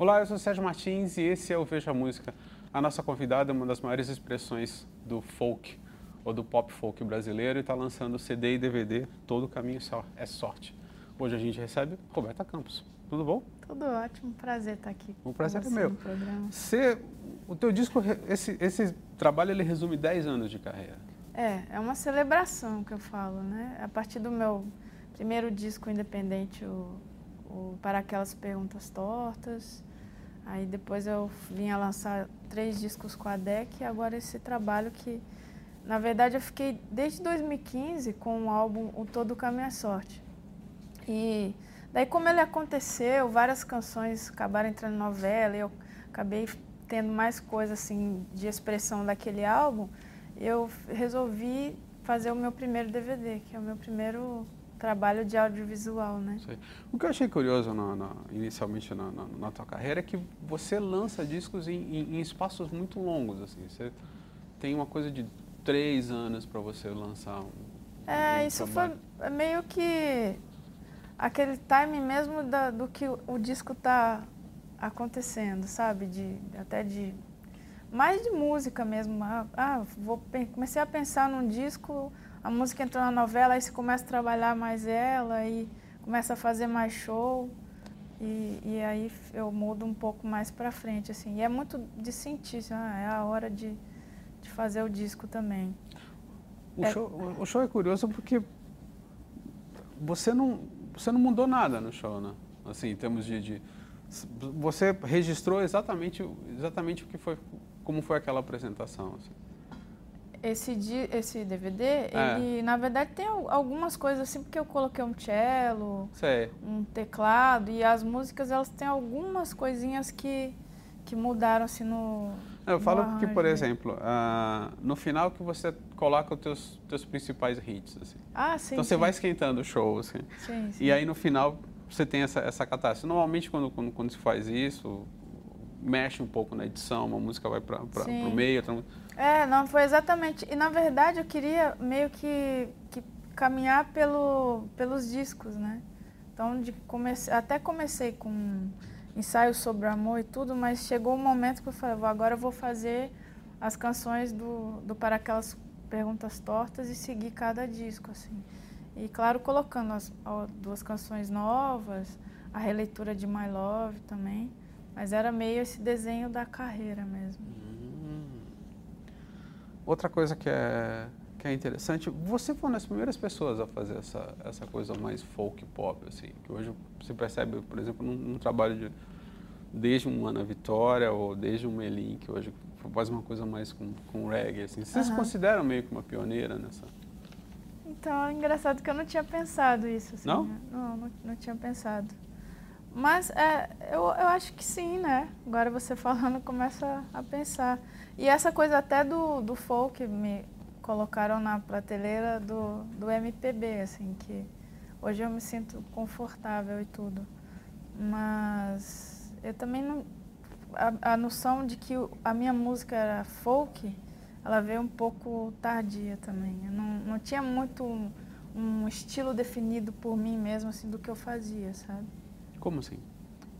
Olá, eu sou Sérgio Martins e esse é o Veja Música. A nossa convidada é uma das maiores expressões do folk ou do pop folk brasileiro e está lançando CD e DVD Todo Caminho é Sorte. Hoje a gente recebe Roberta Campos. Tudo bom? Tudo ótimo, prazer estar aqui. O prazer é meu. Você, o teu disco, esse, esse trabalho ele resume 10 anos de carreira. É, é uma celebração que eu falo, né? A partir do meu primeiro disco independente, o, o Para Aquelas Perguntas Tortas, Aí depois eu vim a lançar três discos com a DEC e agora esse trabalho que, na verdade, eu fiquei desde 2015 com o álbum O Todo a Minha Sorte. E daí como ele aconteceu, várias canções acabaram entrando em novela, eu acabei tendo mais coisa assim de expressão daquele álbum, eu resolvi fazer o meu primeiro DVD, que é o meu primeiro trabalho de audiovisual, né? Sei. O que eu achei curioso no, no, inicialmente na, na, na, tua carreira é que você lança discos em, em, em, espaços muito longos, assim. Você tem uma coisa de três anos para você lançar um. É, um isso trabalho. foi meio que aquele time mesmo da, do que o, o disco tá acontecendo, sabe? De até de mais de música mesmo. Ah, ah vou comecei a pensar num disco a música entrou na novela, aí você começa a trabalhar mais ela e começa a fazer mais show. E, e aí eu mudo um pouco mais para frente, assim. E é muito de sentir, assim, ah, é a hora de, de fazer o disco também. O, é, show, o show é curioso porque você não, você não mudou nada no show, né? Assim, em termos de, de você registrou exatamente, exatamente o que foi, como foi aquela apresentação. Assim. Esse, esse DVD, é. ele na verdade tem algumas coisas assim, porque eu coloquei um cello, Sei. um teclado, e as músicas elas têm algumas coisinhas que, que mudaram assim no. Eu no falo que, por exemplo, uh, no final que você coloca os teus, teus principais hits. Assim. Ah, sim. Então você vai esquentando o show, assim. Sim, sim. E aí no final você tem essa, essa catástrofe. Normalmente quando, quando, quando se faz isso, mexe um pouco na edição, uma música vai para o meio, outra é, não, foi exatamente. E na verdade eu queria meio que, que caminhar pelo, pelos discos, né? Então de comece, até comecei com ensaios sobre amor e tudo, mas chegou um momento que eu falei, agora eu vou fazer as canções do, do Para Aquelas Perguntas Tortas e seguir cada disco, assim. E claro, colocando as, duas canções novas, a releitura de My Love também, mas era meio esse desenho da carreira mesmo. Outra coisa que é, que é interessante, você foi uma das primeiras pessoas a fazer essa, essa coisa mais folk pop, assim, que hoje você percebe, por exemplo, num, num trabalho de desde um Ana Vitória ou desde um Melim, que hoje faz uma coisa mais com, com reggae, assim. Vocês uhum. se consideram meio que uma pioneira nessa? Então, é engraçado que eu não tinha pensado isso. Assim, não? Né? Não, não? Não tinha pensado. Mas é, eu, eu acho que sim, né? Agora você falando, começa a pensar. E essa coisa até do, do folk me colocaram na prateleira do, do MPB, assim, que hoje eu me sinto confortável e tudo. Mas eu também não. A, a noção de que a minha música era folk, ela veio um pouco tardia também. Eu não, não tinha muito um, um estilo definido por mim mesmo, assim, do que eu fazia, sabe? Como assim?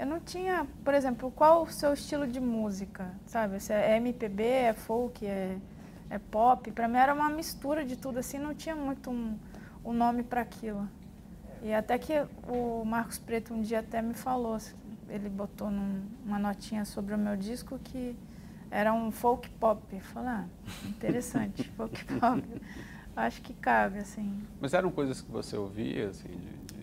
Eu não tinha, por exemplo, qual o seu estilo de música, sabe? Se é MPB, é folk, é, é pop. Para mim era uma mistura de tudo, assim, não tinha muito um, um nome para aquilo. E até que o Marcos Preto um dia até me falou, ele botou num, uma notinha sobre o meu disco que era um folk pop. Eu falei, ah, interessante, folk pop. Acho que cabe, assim. Mas eram coisas que você ouvia, assim, de,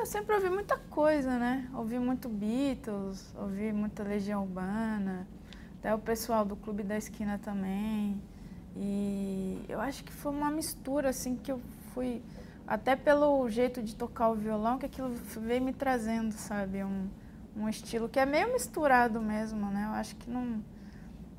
eu sempre ouvi muita coisa, né? Ouvi muito Beatles, ouvi muita Legião Urbana, até o pessoal do Clube da Esquina também. E eu acho que foi uma mistura, assim, que eu fui, até pelo jeito de tocar o violão, que aquilo veio me trazendo, sabe? Um, um estilo que é meio misturado mesmo, né? Eu acho que não.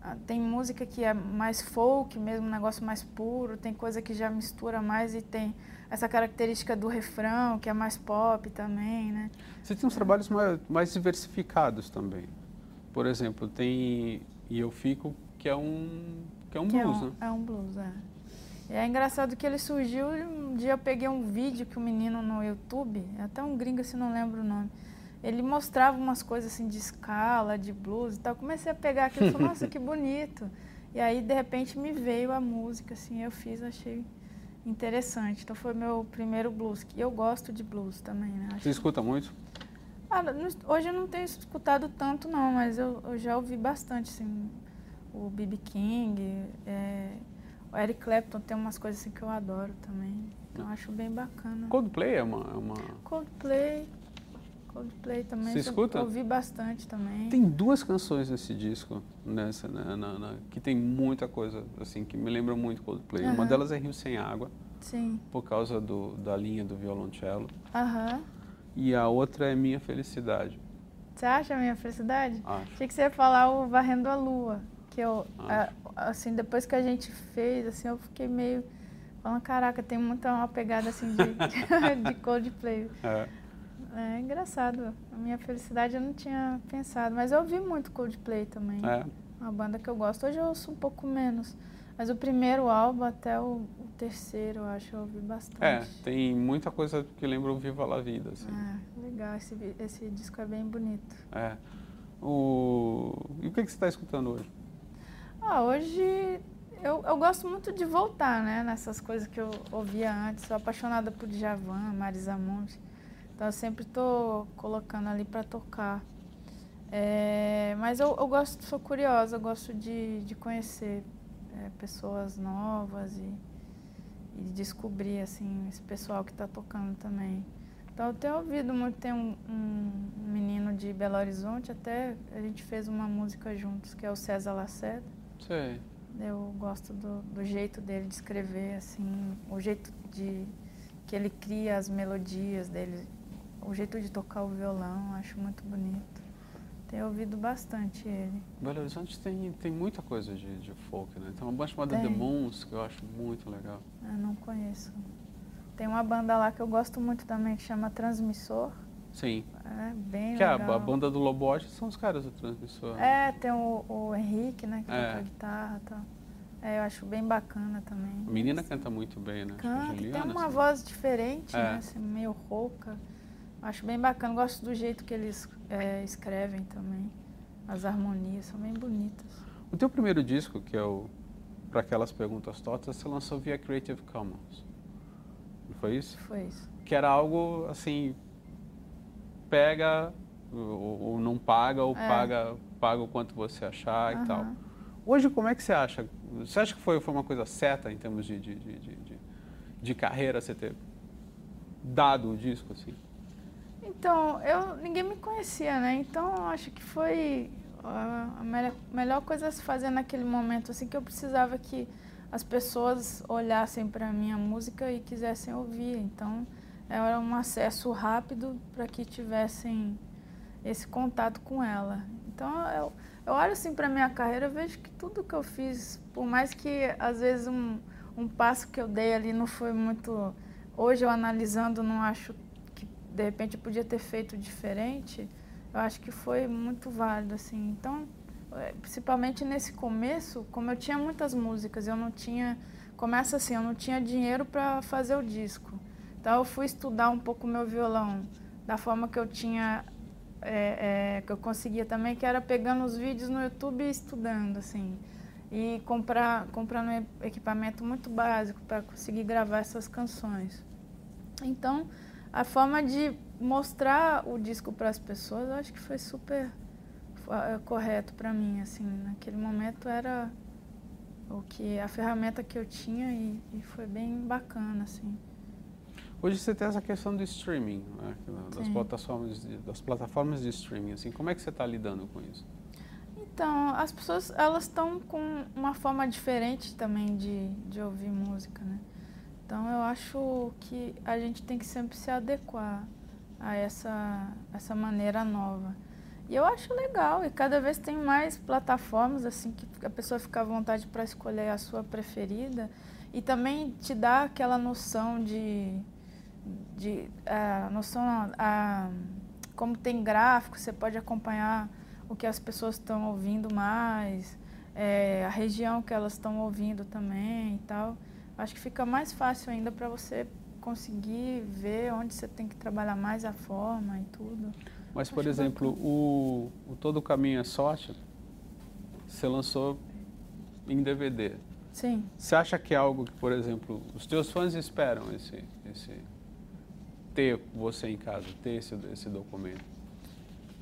Ah, tem música que é mais folk mesmo, um negócio mais puro, tem coisa que já mistura mais e tem essa característica do refrão, que é mais pop também, né? Você tem uns trabalhos mais, mais diversificados também. Por exemplo, tem E Eu Fico, que é um, que é um que blues, é um, né? É um blues, é. E é engraçado que ele surgiu, um dia eu peguei um vídeo que o um menino no YouTube, é até um gringo se não lembro o nome, ele mostrava umas coisas assim de escala, de blues e tal. Comecei a pegar aquilo e falei, nossa, que bonito. E aí, de repente, me veio a música, assim, eu fiz, achei interessante. Então foi meu primeiro blues. E eu gosto de blues também, né? Acho... Você escuta muito? Ah, hoje eu não tenho escutado tanto não, mas eu, eu já ouvi bastante, assim, o B.B. King, é, o Eric Clapton tem umas coisas assim que eu adoro também. Então acho bem bacana. Coldplay é uma... É uma... Coldplay, Coldplay também. Você escuta? Eu ouvi bastante também. Tem duas canções nesse disco, nessa, na, na, na, que tem muita coisa, assim, que me lembra muito Coldplay. Uhum. Uma delas é Rio Sem Água. Sim. Por causa do, da linha do violoncelo. Aham. Uhum. E a outra é Minha Felicidade. Você acha Minha Felicidade? Acho. Achei que você ia falar o Varrendo a Lua. Que eu, a, assim, depois que a gente fez, assim, eu fiquei meio falando, caraca, tem muita uma pegada assim de, de Coldplay. É. É engraçado. A minha felicidade eu não tinha pensado. Mas eu ouvi muito Coldplay também. É. Uma banda que eu gosto. Hoje eu ouço um pouco menos. Mas o primeiro álbum até o, o terceiro, eu acho, eu ouvi bastante. É, tem muita coisa que lembra o Viva la Vida. Assim. Ah, legal. Esse, esse disco é bem bonito. É. O... E o que, que você está escutando hoje? Ah, hoje eu, eu gosto muito de voltar, né? Nessas coisas que eu ouvia antes. Sou apaixonada por Djavan, Marisa Monte. Então eu sempre estou colocando ali para tocar. É, mas eu, eu gosto, sou curiosa, eu gosto de, de conhecer é, pessoas novas e, e descobrir assim esse pessoal que está tocando também. Então eu tenho ouvido muito, tem um, um, menino de Belo Horizonte, até a gente fez uma música juntos, que é o César Lacerda. Sei. Eu gosto do, do jeito dele de escrever, assim, o jeito de que ele cria as melodias dele, o jeito de tocar o violão, acho muito bonito. Tenho ouvido bastante ele. Belo Horizonte tem, tem muita coisa de, de folk, né? Tem uma banda chamada tem. The Moons, que eu acho muito legal. Eu não conheço. Tem uma banda lá que eu gosto muito também, que chama Transmissor. Sim. É bem que legal. Que a, a, banda do Lobote são os caras do Transmissor. É, tem o, o Henrique, né, que é. toca guitarra e tal. É, eu acho bem bacana também. A menina canta muito bem, né? Canta, Juliana, tem uma assim. voz diferente, é. né? Assim, meio rouca. Acho bem bacana, gosto do jeito que eles é, escrevem também. As harmonias são bem bonitas. O teu primeiro disco, que é o Para Aquelas Perguntas Tortas, você lançou via Creative Commons. Não foi isso? Foi isso. Que era algo, assim, pega ou, ou não paga, ou é. paga, paga o quanto você achar uhum. e tal. Hoje, como é que você acha? Você acha que foi, foi uma coisa certa em termos de, de, de, de, de carreira você ter dado o disco, assim? Então, eu, ninguém me conhecia, né? Então, acho que foi a melhor, melhor coisa a se fazer naquele momento, assim, que eu precisava que as pessoas olhassem para a minha música e quisessem ouvir. Então, era um acesso rápido para que tivessem esse contato com ela. Então, eu, eu olho assim para minha carreira, vejo que tudo que eu fiz, por mais que às vezes um, um passo que eu dei ali não foi muito... Hoje eu analisando não acho de repente eu podia ter feito diferente, eu acho que foi muito válido, assim. Então, é, principalmente nesse começo, como eu tinha muitas músicas, eu não tinha... Começa assim, eu não tinha dinheiro para fazer o disco. Então, eu fui estudar um pouco meu violão da forma que eu tinha... É, é, que eu conseguia também, que era pegando os vídeos no YouTube e estudando, assim. E comprar, comprando equipamento muito básico para conseguir gravar essas canções. Então, a forma de mostrar o disco para as pessoas, eu acho que foi super é, correto para mim, assim, naquele momento era o que a ferramenta que eu tinha e, e, foi bem bacana, assim. Hoje você tem essa questão do streaming, né? das plataformas de, das plataformas de streaming, assim, como é que você está lidando com isso? Então, as pessoas elas estão com uma forma diferente também de, de ouvir música, né? Então eu acho que a gente tem que sempre se adequar a essa, essa maneira nova. E eu acho legal, e cada vez tem mais plataformas assim que a pessoa fica à vontade para escolher a sua preferida e também te dá aquela noção de, de a noção a, como tem gráfico, você pode acompanhar o que as pessoas estão ouvindo mais, é, a região que elas estão ouvindo também e tal acho que fica mais fácil ainda para você conseguir ver onde você tem que trabalhar mais a forma e tudo. Mas, por Acho exemplo, o, o Todo Caminho é Sorte, você lançou em DVD. Sim. Você acha que é algo que, por exemplo, os teus fãs esperam esse, esse ter você em casa, ter esse, esse documento?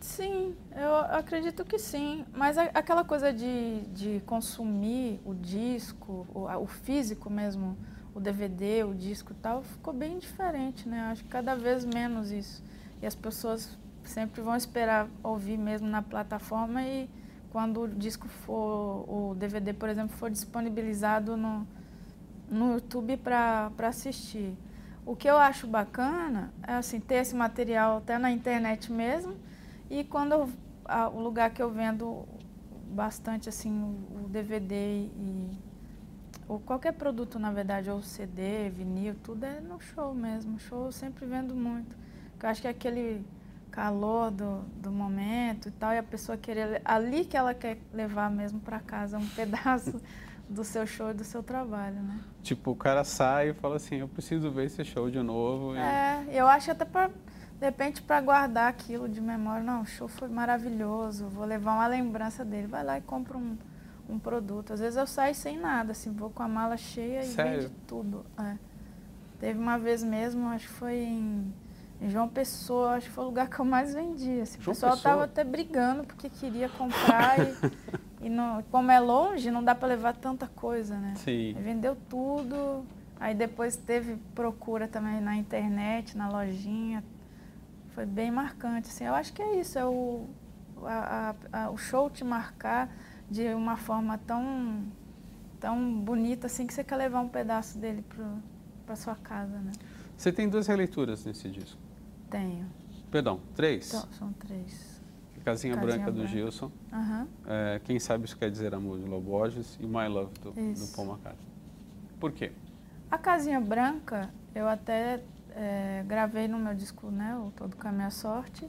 Sim, eu acredito que sim. Mas aquela coisa de, de consumir o disco, o, o físico mesmo, o DVD, o disco e tal, ficou bem diferente, né? Acho que cada vez menos isso. E as pessoas sempre vão esperar ouvir mesmo na plataforma e quando o disco for, o DVD, por exemplo, for disponibilizado no, no YouTube para assistir. O que eu acho bacana é assim, ter esse material até na internet mesmo e quando eu, a, o lugar que eu vendo bastante assim o, o DVD e ou qualquer produto na verdade, ou CD, vinil, tudo é no show mesmo. Show eu sempre vendo muito. Eu acho que é aquele calor do, do momento e tal, e a pessoa querer ali que ela quer levar mesmo para casa um pedaço do seu show e do seu trabalho, né? Tipo, o cara sai e fala assim, eu preciso ver esse show de novo. E... É, eu acho até para de repente para guardar aquilo de memória, não, o show foi maravilhoso, vou levar uma lembrança dele, vai lá e compra um, um produto. Às vezes eu saio sem nada, assim, vou com a mala cheia Sério? e vende tudo. É. Teve uma vez mesmo, acho que foi em João Pessoa, acho que foi o lugar que eu mais vendi. Assim. O pessoal estava até brigando porque queria comprar e, e não, como é longe, não dá para levar tanta coisa, né? Sim. Vendeu tudo. Aí depois teve procura também na internet, na lojinha. Foi bem marcante. Assim. Eu acho que é isso, é o, a, a, o show te marcar de uma forma tão, tão bonita assim que você quer levar um pedaço dele para sua casa, né? Você tem duas releituras nesse disco. Tenho. Perdão, três? Então, são três. Casinha, Casinha Branca, do Gilson. Uhum. É, Quem Sabe Isso Quer Dizer Amor, de Loborges. E My Love, do, do Paul McCartney. Por quê? A Casinha Branca, eu até é, gravei no meu disco, né, o Todo Caminho à Sorte,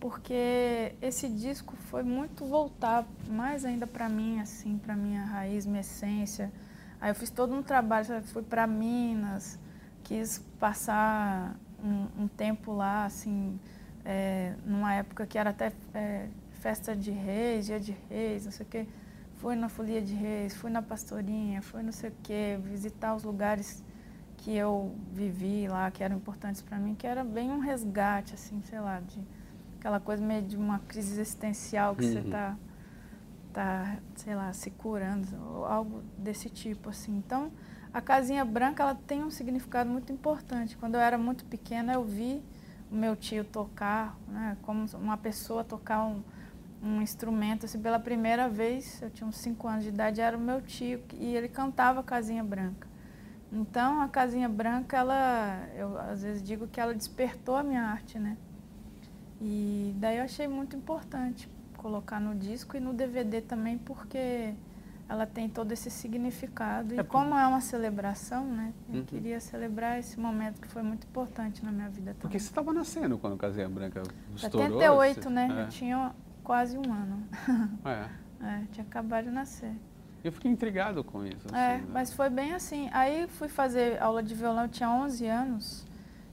porque esse disco foi muito voltar mais ainda para mim, assim, para minha raiz, minha essência. Aí eu fiz todo um trabalho, fui para Minas, quis passar um, um tempo lá, assim, é, numa época que era até é, festa de reis, dia de reis, não sei o quê. Fui na folia de reis, fui na pastorinha, fui não sei o quê, visitar os lugares que eu vivi lá, que eram importantes para mim, que era bem um resgate, assim, sei lá, de aquela coisa meio de uma crise existencial que uhum. você está, tá, sei lá, se curando, ou algo desse tipo, assim. Então, a casinha branca ela tem um significado muito importante. Quando eu era muito pequena, eu vi o meu tio tocar, né, como uma pessoa tocar um, um instrumento. Assim, pela primeira vez, eu tinha uns 5 anos de idade, era o meu tio e ele cantava Casinha Branca. Então, a Casinha Branca, ela, eu às vezes digo que ela despertou a minha arte, né? E daí eu achei muito importante colocar no disco e no DVD também, porque ela tem todo esse significado. E é como é uma celebração, né? Eu uhum. queria celebrar esse momento que foi muito importante na minha vida também. Porque você estava nascendo quando a Casinha Branca estourou? 78, você... né? É. Eu tinha quase um ano. É. é. tinha acabado de nascer. Eu fiquei intrigado com isso. Assim, é, né? mas foi bem assim. Aí fui fazer aula de violão, eu tinha 11 anos.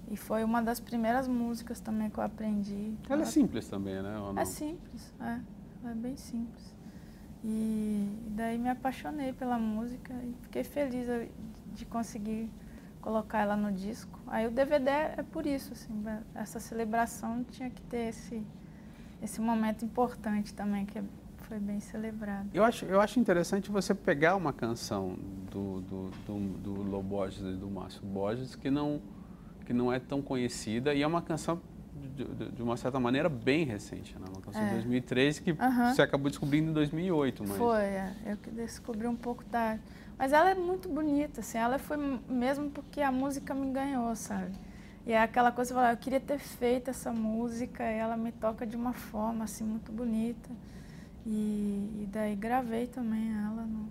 E foi uma das primeiras músicas também que eu aprendi. Ela é simples também, né? É simples, é. É bem simples. E daí me apaixonei pela música e fiquei feliz de conseguir colocar ela no disco. Aí o DVD é por isso, assim, essa celebração tinha que ter esse, esse momento importante também, que foi bem celebrado. Eu acho, eu acho interessante você pegar uma canção do, do, do, do Lô Borges e do Márcio Borges que não, que não é tão conhecida e é uma canção de, de, uma certa maneira, bem recente, né? Uma canção é. de 2013 que você acabou descobrindo em 2008. Mas... Foi, é. eu que descobri um pouco tarde. Mas ela é muito bonita, assim, ela foi mesmo porque a música me ganhou, sabe? E é aquela coisa, eu queria ter feito essa música e ela me toca de uma forma, assim, muito bonita. E, e daí gravei também ela no,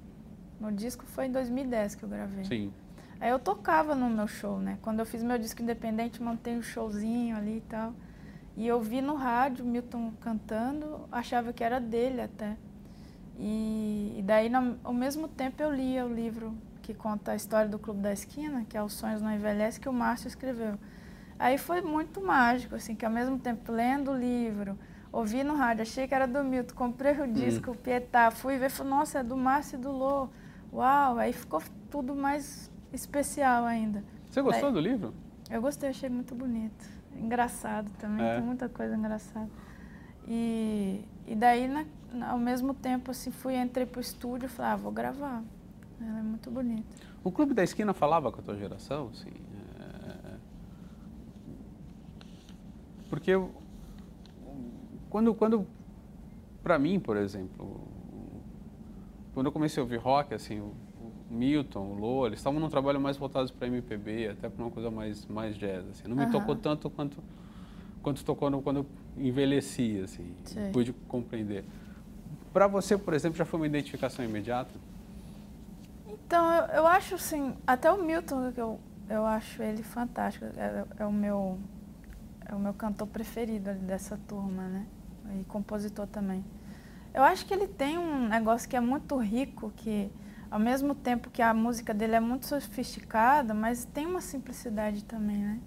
no disco, foi em 2010 que eu gravei. Sim. Aí eu tocava no meu show, né? Quando eu fiz meu disco independente, montei um showzinho ali e tal. E eu vi no rádio Milton cantando, achava que era dele até. E, e daí, no, ao mesmo tempo, eu lia o livro que conta a história do Clube da Esquina, que é Os Sonhos Não Envelhece, que o Márcio escreveu. Aí foi muito mágico, assim, que ao mesmo tempo lendo o livro, ouvi no rádio, achei que era do Milton, comprei o disco, hum. o Pietá, fui ver, falei, nossa, é do Márcio e do Lô. Uau, aí ficou tudo mais especial ainda. Você gostou do livro? Eu gostei, achei muito bonito. Engraçado também, é. tem muita coisa engraçada. E, e daí, na, ao mesmo tempo, assim, fui, entrei pro estúdio e falei, ah, vou gravar. Ela é muito bonita. O Clube da Esquina falava com a tua geração, assim? É... Porque quando, quando para mim, por exemplo, quando eu comecei a ouvir rock, assim, o, Milton, o Lô, eles estavam num trabalho mais voltado para MPB, até para uma coisa mais, mais jazz, assim. Não me tocou tanto quanto, quanto tocou no, quando eu envelheci, assim, Sim. pude compreender. Para você, por exemplo, já foi uma identificação imediata? Então, eu, eu acho, assim, até o Milton, eu, eu acho ele fantástico, é, é o meu é o meu cantor preferido dessa turma, né? E compositor também. Eu acho que ele tem um negócio que é muito rico, que ao mesmo tempo que a música dele é muito sofisticada, mas tem uma simplicidade também, né?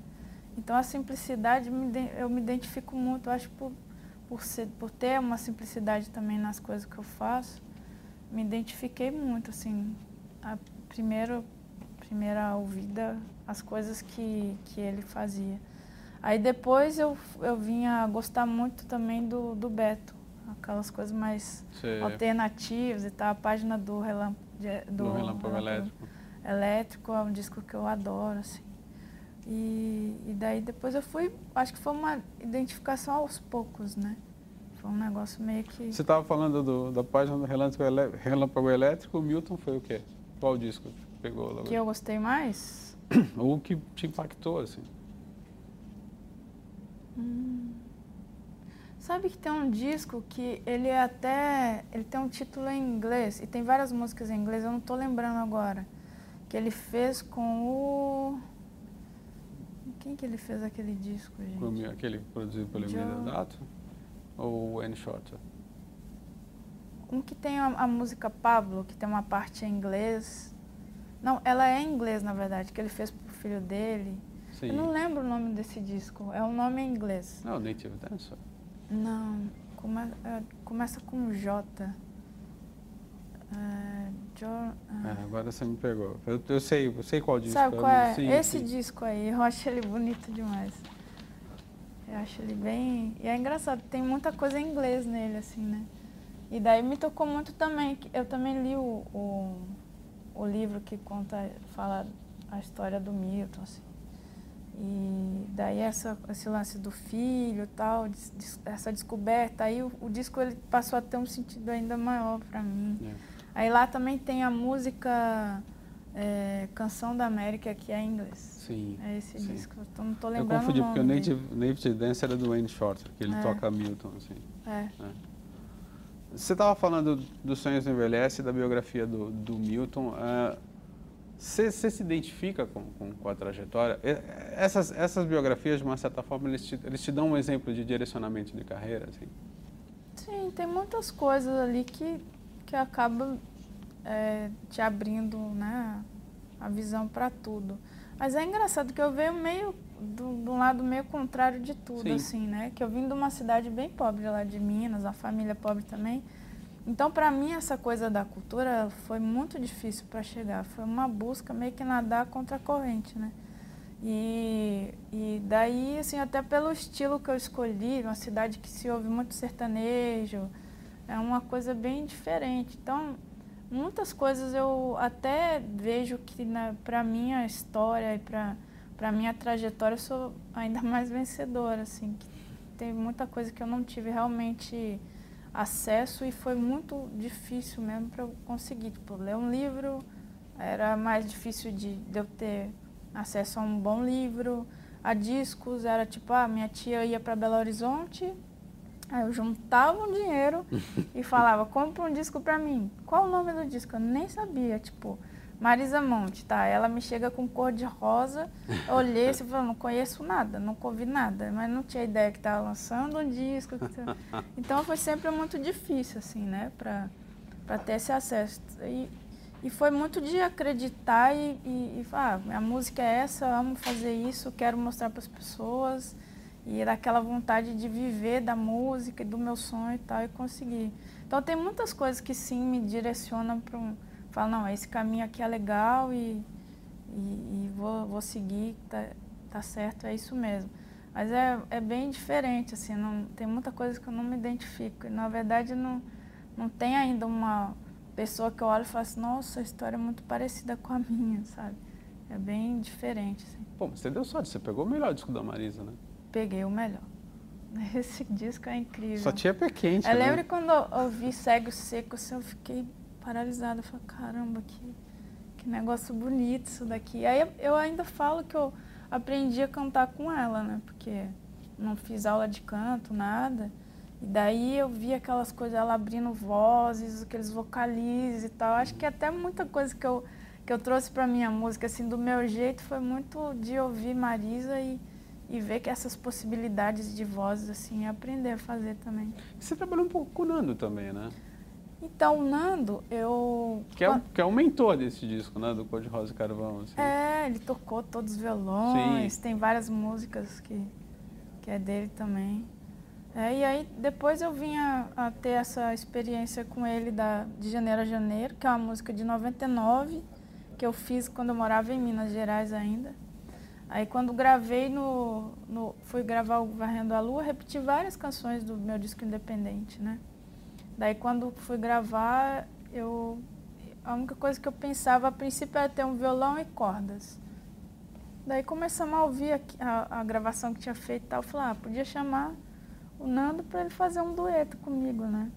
Então a simplicidade eu me identifico muito, eu acho por, por, ser, por ter uma simplicidade também nas coisas que eu faço, me identifiquei muito, assim, a primeira, primeira ouvida, as coisas que, que ele fazia. Aí depois eu, eu vinha gostar muito também do, do Beto, aquelas coisas mais Sim. alternativas e tal, a página do Relâmpago do, do Relâmpago Elétrico. Elétrico é um disco que eu adoro, assim. E, e daí depois eu fui, acho que foi uma identificação aos poucos, né? Foi um negócio meio que... Você estava falando do, da página do Relâmpago, Elétrico, o Milton foi o quê? Qual disco que pegou logo? Que eu gostei mais? o que te impactou, assim? Hum. Sabe que tem um disco que ele é até. Ele tem um título em inglês e tem várias músicas em inglês, eu não estou lembrando agora. Que ele fez com o. Quem que ele fez aquele disco, gente? Com aquele produzido pelo Emílio Dato? Ou o N Shorter? Um que tem a, a, música Pablo, que tem uma parte em inglês. Não, ela é em inglês, na verdade, que ele fez pro filho dele. Sim. Eu não lembro o nome desse disco. É um nome em inglês. Não, Native Dancer. Não, come, é, começa com J. É. é, agora você me pegou. Eu, eu, sei, eu sei qual disco. Sabe qual é? Sim, Esse sim. disco aí, eu acho ele bonito demais. Eu acho ele bem... E é engraçado, tem muita coisa em inglês nele, assim, né? E daí me tocou muito também, eu também li o, o, o livro que conta, fala a história do Milton, assim. E daí essa, esse lance do filho tal, essa descoberta, aí o, o, disco ele passou a ter um sentido ainda maior para mim. É. Aí lá também tem a música é, Canção da América, que é em inglês. Sim. É esse sim. disco, eu não tô lembrando Eu confundi, porque o Native, Native Dance era do Wayne Shorter, que ele é. toca Milton, assim. É. é. Você estava falando dos Sonhos do Envelhece, da biografia do, do Milton. Uh, você, se identifica com, com, com, a trajetória? Essas, essas biografias, de uma certa forma, eles te, eles te dão um exemplo de direcionamento de carreira? Assim? Sim, tem muitas coisas ali que, que acabam é, te abrindo né, a visão para tudo. Mas é engraçado que eu venho meio do, do lado meio contrário de tudo, Sim. assim, né? Que eu vim de uma cidade bem pobre lá de Minas, a família pobre também. Então, para mim, essa coisa da cultura foi muito difícil para chegar. Foi uma busca meio que nadar contra a corrente, né? E, e daí, assim, até pelo estilo que eu escolhi, uma cidade que se ouve muito sertanejo, é uma coisa bem diferente. Então, muitas coisas eu até vejo que para minha história e para minha trajetória eu sou ainda mais vencedora, assim. tem muita coisa que eu não tive realmente acesso e foi muito difícil mesmo para eu conseguir. Tipo, ler um livro era mais difícil de, de, eu ter acesso a um bom livro. A discos era tipo, ah, minha tia ia para Belo Horizonte, aí eu juntava um dinheiro e falava, compra um disco para mim. Qual o nome do disco? Eu nem sabia, tipo, Marisa Monte, tá? Ela me chega com cor de rosa. Olhei e falei, não conheço nada, nunca ouvi nada, mas não tinha ideia que estava lançando um disco. Então foi sempre muito difícil, assim, né, para ter esse acesso. E, E foi muito de acreditar e, e, e falar, ah, a música é essa, amo fazer isso, quero mostrar para as pessoas. E daquela vontade de viver da música e do meu sonho e tal, e conseguir. Então tem muitas coisas que sim me direcionam para um. Falar, não, esse caminho aqui é legal e, e, e vou, vou seguir, tá, tá certo, é isso mesmo. Mas é, é bem diferente, assim, não, tem muita coisa que eu não me identifico. E, na verdade, não, não tem ainda uma pessoa que eu olho e falo assim, nossa, a história é muito parecida com a minha, sabe? É bem diferente, assim. Pô, mas você deu sorte, você pegou o melhor disco da Marisa, né? Peguei o melhor. Esse disco é incrível. Só tinha pé quente, Eu né? lembro quando eu vi Cego Seco, assim, eu fiquei paralisada. Eu falei, caramba, que, que negócio bonito isso daqui. Aí eu ainda falo que eu aprendi a cantar com ela, né? Porque não fiz aula de canto, nada. E daí eu vi aquelas coisas, ela abrindo vozes, aqueles vocalizes e tal. Acho que até muita coisa que eu, que eu trouxe para minha música, assim, do meu jeito, foi muito de ouvir Marisa e, e ver que essas possibilidades de vozes, assim, aprender a fazer também. Você trabalhou um pouco com o Nando também, né? Então, o Nando, eu... Que é, o, que é o mentor desse disco, né? Do Cor de Rosa e Carvão. Assim. É, ele tocou todos os violões, Sim. tem várias músicas que, que é dele também. É, e aí depois eu vim a, a, ter essa experiência com ele da, de Janeiro a Janeiro, que é uma música de 99, que eu fiz quando eu morava em Minas Gerais ainda. Aí quando gravei no, no fui gravar o Varrendo a Lua, repeti várias canções do meu disco independente, né? Daí quando fui gravar, eu a única coisa que eu pensava a princípio era ter um violão e cordas. Daí começamos a ouvir a, a, a gravação que tinha feito e tal, eu falei, ah, podia chamar o Nando para ele fazer um dueto comigo, né?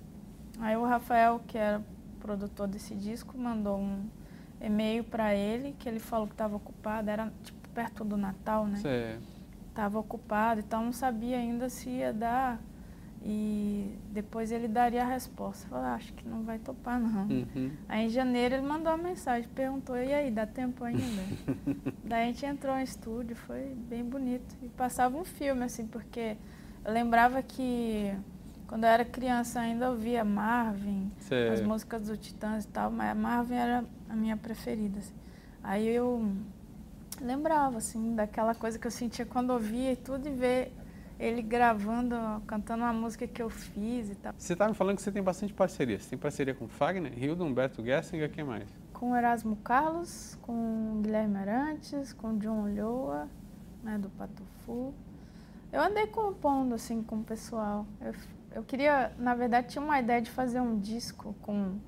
Aí o Rafael, que era produtor desse disco, mandou um e-mail para ele que ele falou que estava ocupado, era tipo perto do Natal, né? Sim. Tava ocupado, então não sabia ainda se ia dar e depois ele daria a resposta. Eu falei, ah, acho que não vai topar não. Uhum. Aí em janeiro ele mandou uma mensagem, perguntou, e aí, dá tempo ainda? Daí a gente entrou no estúdio, foi bem bonito. E passava um filme, assim, porque eu lembrava que quando eu era criança ainda eu via Marvin, Sei. as músicas do Titãs e tal, mas a Marvin era a minha preferida. Assim. Aí eu lembrava, assim, daquela coisa que eu sentia quando ouvia e tudo, e ver ele gravando, cantando uma música que eu fiz e tal. Você estava tá me falando que você tem bastante parceria. Você tem parceria com Fagner, Hildo, Humberto Gessinger, quem mais? Com Erasmo Carlos, com Guilherme Arantes, com John Olhoa, né, do Patufu. Eu andei compondo assim com o pessoal. Eu, eu queria, na verdade, tinha uma ideia de fazer um disco com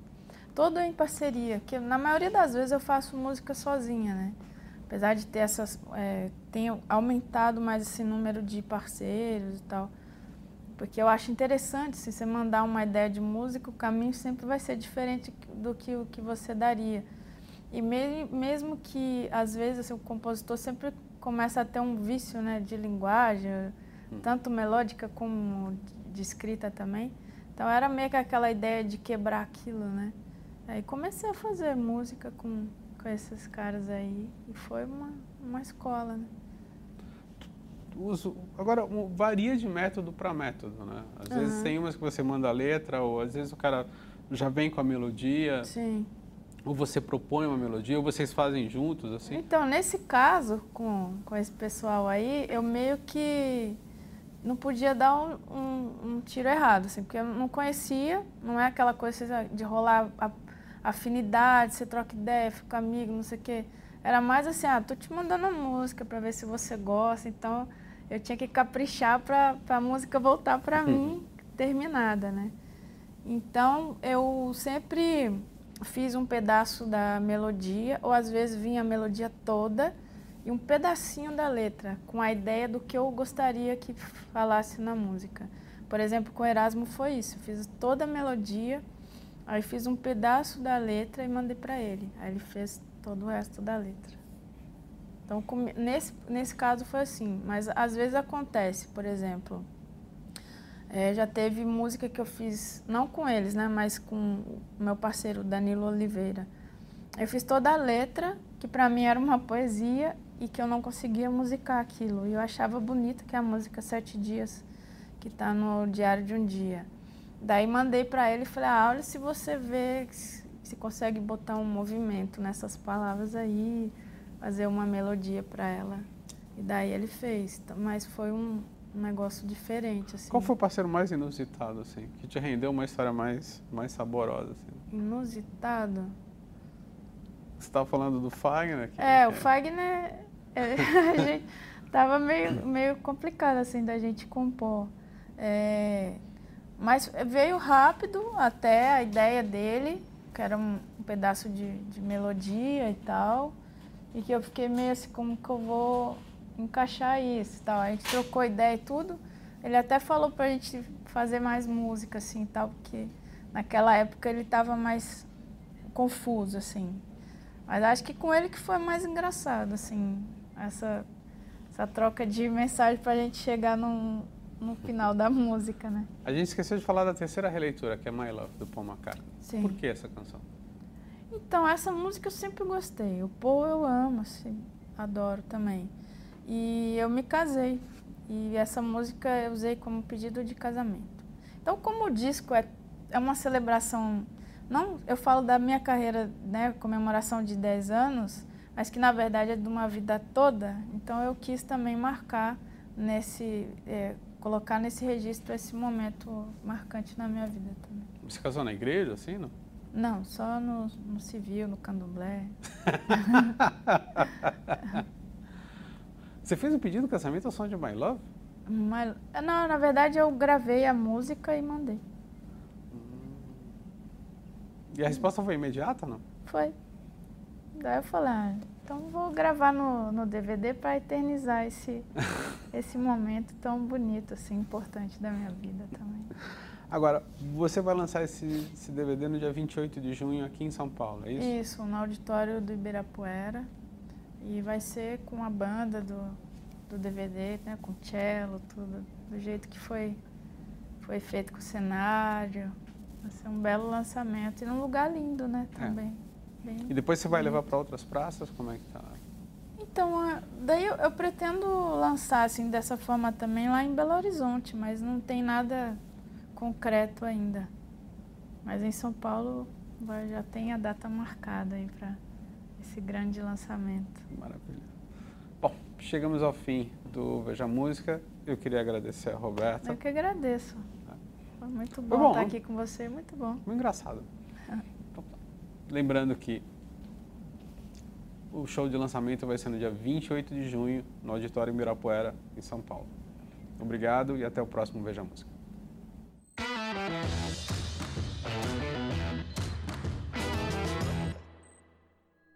todo em parceria, que na maioria das vezes eu faço música sozinha, né? Apesar de ter essas, é, tenho aumentado mais esse número de parceiros e tal, porque eu acho interessante se você mandar uma ideia de música, o caminho sempre vai ser diferente do que o que você daria. E me, mesmo que às vezes assim, o compositor sempre começa a ter um vício né, de linguagem, hum. tanto melódica como de escrita também. Então era meio que aquela ideia de quebrar aquilo, né? Aí comecei a fazer música com, com esses caras aí e foi uma, uma escola, né? Uso, agora, varia de método para método, né? Às uhum. vezes tem umas que você manda a letra, ou às vezes o cara já vem com a melodia. Sim. Ou você propõe uma melodia, ou vocês fazem juntos, assim? Então, nesse caso, com, com esse pessoal aí, eu meio que não podia dar um, um, um tiro errado, assim, porque eu não conhecia, não é aquela coisa de rolar a, afinidade, você troca ideia, fica amigo, não sei o quê. Era mais assim, ah, tô te mandando a música para ver se você gosta, então eu tinha que caprichar para a música voltar para mim terminada, né? Então, eu sempre fiz um pedaço da melodia, ou às vezes vinha a melodia toda e um pedacinho da letra, com a ideia do que eu gostaria que falasse na música. Por exemplo, com Erasmo foi isso, fiz toda a melodia, aí fiz um pedaço da letra e mandei para ele. Aí ele fez todo o resto da letra. Então, nesse, nesse caso foi assim, mas às vezes acontece, por exemplo, é, já teve música que eu fiz, não com eles, né, mas com o meu parceiro Danilo Oliveira. Eu fiz toda a letra, que para mim era uma poesia e que eu não conseguia musicar aquilo. E eu achava bonito que é a música Sete Dias, que está no Diário de um Dia. Daí mandei para ele e falei, ah, olha se você vê se consegue botar um movimento nessas palavras aí, fazer uma melodia para ela. E daí ele fez, mas foi um, negócio diferente, assim. Qual foi o parceiro mais inusitado, assim, que te rendeu uma história mais, mais saborosa, assim? Inusitado? Você estava falando do Fagner? Que, é, que o Fagner, é, a gente tava meio, meio complicado, assim, da gente compor. É, mas veio rápido até a ideia dele, que era um, um pedaço de, de melodia e tal, e que eu fiquei meio assim, como que eu vou encaixar isso tal. A gente trocou ideia e tudo. Ele até falou pra gente fazer mais música, assim, tal, porque naquela época ele tava mais confuso, assim. Mas acho que com ele que foi mais engraçado, assim, essa, essa troca de mensagem pra gente chegar num, no final da música, né? A gente esqueceu de falar da terceira releitura, que é My Love, do Paul McCartney. Sim. Por que essa canção? Então, essa música eu sempre gostei. O Paul eu amo, assim, adoro também. E eu me casei. E essa música eu usei como pedido de casamento. Então, como o disco é, é uma celebração, não, eu falo da minha carreira, né, comemoração de 10 anos, mas que na verdade é de uma vida toda, então eu quis também marcar nesse, é, colocar nesse registro esse momento marcante na minha vida também. Você casou na igreja, assim, não? Não, só no, no civil, no candomblé. Você fez o pedido de casamento ao som de My Love? My, não, na verdade eu gravei a música e mandei. E a resposta foi imediata, não? Foi. Daí eu falei, ah, então vou gravar no, no DVD para eternizar esse, esse momento tão bonito, assim, importante da minha vida também. Agora, você vai lançar esse, esse DVD no dia 28 de junho aqui em São Paulo, é isso? Isso, no auditório do Ibirapuera. E vai ser com a banda do, do DVD, né, com cello, tudo, do jeito que foi, foi feito com o cenário. Vai ser um belo lançamento e num lugar lindo, né, é. também. É. e depois você vai levar para outras praças? Como é que tá? Então, daí eu, eu, pretendo lançar assim dessa forma também lá em Belo Horizonte, mas não tem nada concreto ainda. Mas em São Paulo vai, já tem a data marcada aí para esse grande lançamento. Maravilha. Bom, chegamos ao fim do Veja Música. Eu queria agradecer a Roberta. Eu que agradeço. Foi muito bom, bom estar aqui com você, muito bom. Muito engraçado lembrando que o show de lançamento vai ser no dia 28 de junho, no Auditório Mirapuera em São Paulo. Obrigado e até o próximo Veja Música.